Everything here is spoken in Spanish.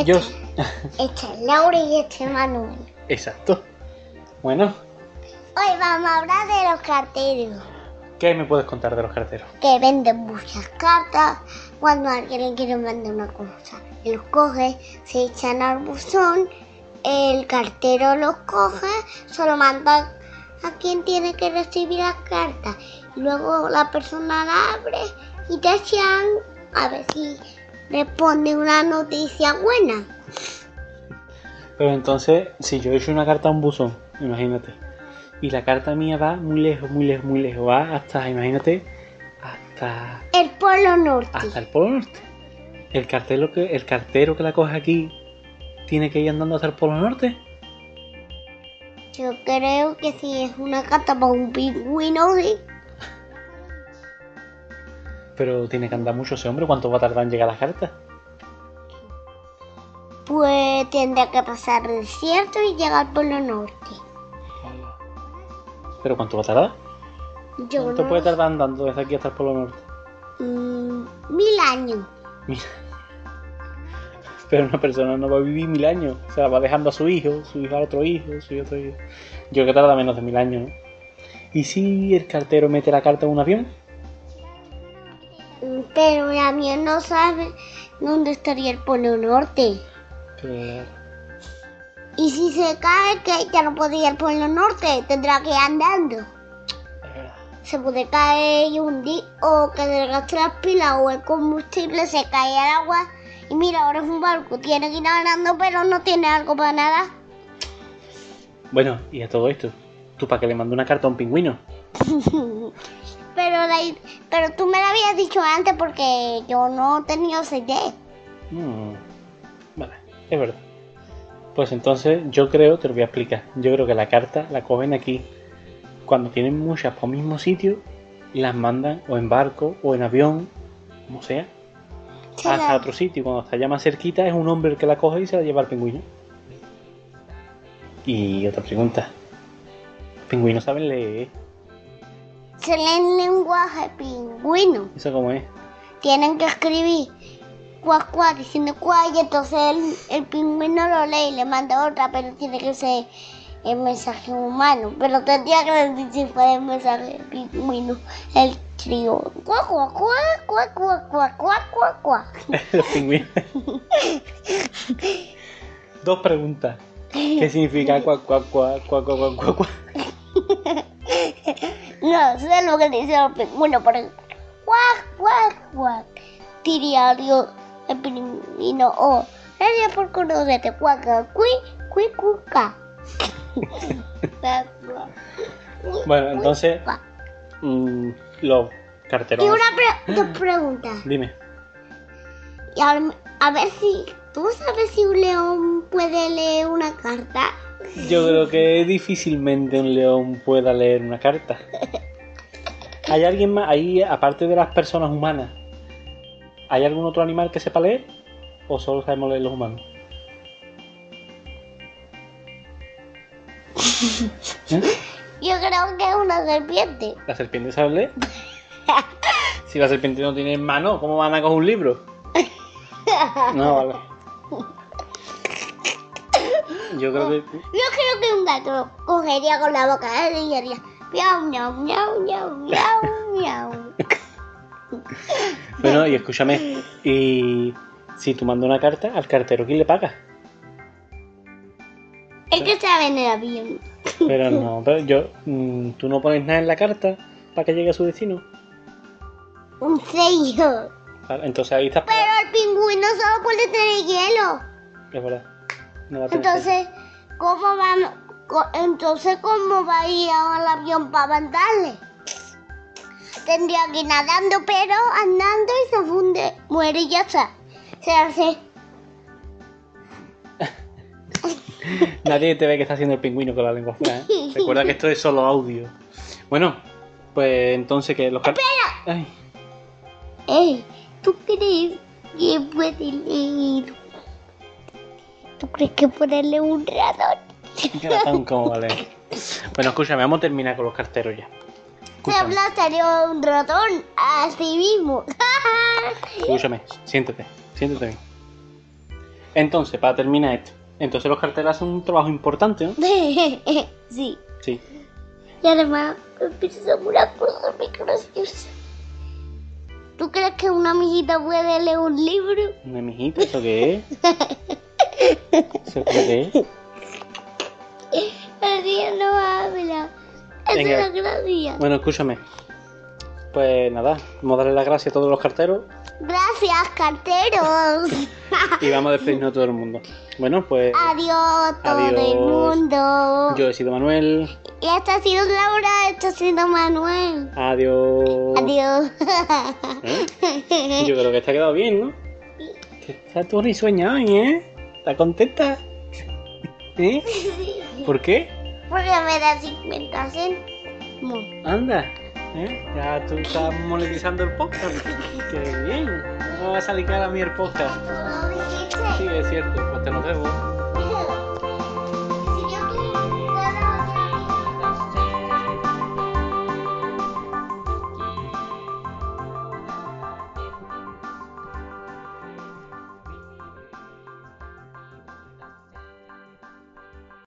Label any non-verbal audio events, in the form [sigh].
Este, Yo... este es Laura y este es Manuel. Exacto. Bueno, Hoy vamos a hablar de los carteros ¿qué me puedes contar de los carteros? que venden muchas cartas cuando alguien le quiere mandar una cosa. Los coge, se echan al buzón, el cartero los coge, se lo manda a quien tiene que recibir las cartas. Luego la persona la abre y te echan a ver si responde una noticia buena. Pero entonces, si yo echo una carta a un buzón, imagínate, y la carta mía va muy lejos, muy lejos, muy lejos, va hasta, imagínate, hasta, El Polo Norte. hasta el Polo Norte. El cartero que, el cartero que la coge aquí tiene que ir andando hasta el Polo Norte. Yo creo que si es una carta para un pingüino, sí. Pero tiene que andar mucho ese hombre, ¿cuánto va a tardar en llegar la carta? Pues tendrá que pasar el desierto y llegar al Polo Norte. ¿Pero cuánto va a tardar? Yo ¿Cuánto no puede tardar andando desde aquí hasta el Polo Norte? Mm, mil años. Mira. [laughs] Pero una persona no va a vivir mil años. O sea, va dejando a su hijo, su hijo a otro hijo, su hijo a otro hijo. Yo creo que tarda menos de mil años, ¿no? ¿Y si el cartero mete la carta en un avión? Pero la mía no sabe dónde estaría el Polo Norte. Claro. Y si se cae, que ya no puede ir al Polo Norte, tendrá que ir andando. Es verdad. Se puede caer y hundir, o que desgaste las pilas o el combustible, se cae al agua. Y mira, ahora es un barco, tiene que ir nadando, pero no tiene algo para nada. Bueno, y a todo esto, ¿tú para qué le mando una carta a un pingüino? [laughs] Pero, tú me lo habías dicho antes porque yo no tenía idea. Mm, Vale, es verdad. Pues entonces yo creo, te lo voy a explicar, yo creo que la carta la cogen aquí. Cuando tienen muchas por mismo sitio, las mandan o en barco o en avión, como sea, Se hasta la- otro sitio. Cuando está ya más cerquita es un hombre el que la coge y se la lleva al pingüino. Y otra pregunta. ¿Los pingüinos saben leer? tienen lenguaje pingüino. ¿Eso cómo es? Tienen que escribir cuac cuac diciendo cuac y entonces el, el, pingüino lo lee y le manda otra, pero tiene que ser el mensaje humano. Pero tendría que decir si fuera el mensaje pingüino, el trío. Cuac cuac cuac cuac cuac cuac cuac cuac. Los. Dos preguntas. ¿Qué significa cuac cuac cuac cuac cuac cuac cuac? No sé lo que dice el pingüino, pero cuac, cuac, cuac. Diario el pingüino o gracias por conocerte, cuaca, cui, cui, cuca. [laughs] Bueno, entonces, Cuac. mm, los carteros. Y una pre- dos preguntas. Dime. Y a, a ver si tú sabes si un león puede leer una carta. Yo creo que difícilmente un león pueda leer una carta. ¿Hay alguien más ahí, aparte de las personas humanas? ¿Hay algún otro animal que sepa leer? ¿O solo sabemos leer los humanos? ¿Eh? [laughs] Yo creo que es una serpiente. ¿La serpiente sabe leer? Si la serpiente no tiene mano, ¿cómo van a coger un libro? [laughs] No, vale. Yo creo que. Yo creo que un gato lo cogería con la boca y haría miau, miau, miau, miau, miau, miau. Bueno, y [laughs] escúchame. Y si tú mandas una carta al cartero, ¿quién le paga? Es que sabe en el avión. Pero no, [laughs] pero yo. mm, ¿Tú no pones nada en la carta para que llegue a su destino? Un sello. Entonces ahí estás. Pero el pingüino solo puede tener hielo. Es verdad. No va a tener Entonces, ¿cómo vamos? Entonces, ¿cómo va a ir al avión para mandarle? Tendría que ir nadando, pero andando y se funde, muere y ya está. Se hace. [laughs] Nadie te ve que está haciendo el pingüino con la lengua fuera, ¿eh? [laughs] Recuerda que esto es solo audio. Bueno, pues entonces que los carteros. Ay, Ey, ¿tú crees que puede leer? ¿Tú crees que ponerle un ratón? qué ratón, cómo vale. Bueno, escúchame, vamos a terminar con los carteros ya. Se serio un ratón, así mismo. [laughs] escúchame, siéntate, siéntate bien. Entonces, para terminar esto. Entonces los carteles hacen un trabajo importante, ¿no? [laughs] sí. Sí. Y además empiezan una cosa muy graciosa. ¿Tú crees que una amiguita puede leer un libro? Una mijita, ¿eso qué es? [laughs] El día no habla. Es Venga. una gracia. Bueno, escúchame. Pues nada, vamos a darle las gracias a todos los carteros Gracias, carteros. [laughs] y vamos a despedirnos de todo el mundo. Bueno, pues Adiós, todo el mundo. yo he sido Manuel. Y esta ha sido Laura, esta ha sido Manuel. Adiós. Adiós. ¿Eh? Yo creo que te ha quedado bien, ¿no? Está tu risueña hoy, ¿eh? ¿Estás contenta? ¿Eh? ¿Por qué? Porque me da 50 céntimos. Anda, ¿eh? Ya tú estás monetizando el podcast. Qué bien. No va a salir cara a mí el podcast. Sí, es cierto, pues te lo debo.